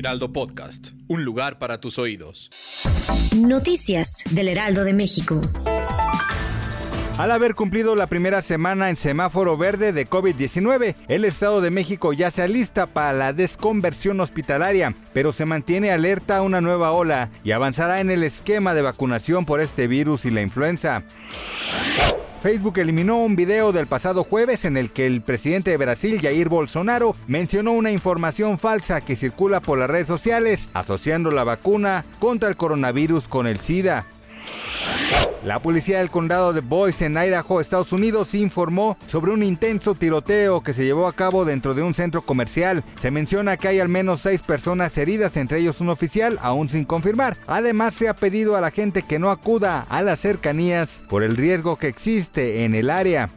Heraldo Podcast, un lugar para tus oídos. Noticias del Heraldo de México. Al haber cumplido la primera semana en semáforo verde de COVID-19, el Estado de México ya se alista para la desconversión hospitalaria, pero se mantiene alerta a una nueva ola y avanzará en el esquema de vacunación por este virus y la influenza. Facebook eliminó un video del pasado jueves en el que el presidente de Brasil, Jair Bolsonaro, mencionó una información falsa que circula por las redes sociales asociando la vacuna contra el coronavirus con el SIDA. La policía del condado de Boise en Idaho, Estados Unidos, informó sobre un intenso tiroteo que se llevó a cabo dentro de un centro comercial. Se menciona que hay al menos seis personas heridas, entre ellos un oficial, aún sin confirmar. Además, se ha pedido a la gente que no acuda a las cercanías por el riesgo que existe en el área.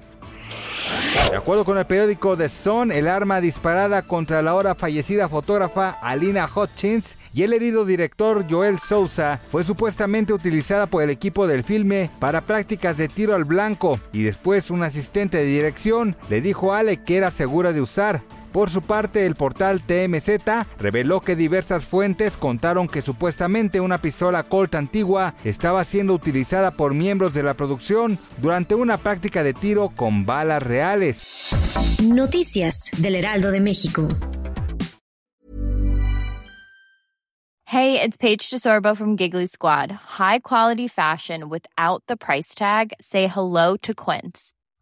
De acuerdo con el periódico The Sun, el arma disparada contra la ahora fallecida fotógrafa Alina Hutchins y el herido director Joel Sousa fue supuestamente utilizada por el equipo del filme para prácticas de tiro al blanco y después un asistente de dirección le dijo a Ale que era segura de usar. Por su parte, el portal TMZ reveló que diversas fuentes contaron que supuestamente una pistola Colt antigua estaba siendo utilizada por miembros de la producción durante una práctica de tiro con balas reales. Noticias del Heraldo de México. Hey, it's Paige DeSorbo from Giggly Squad. High quality fashion without the price tag. Say hello to Quince.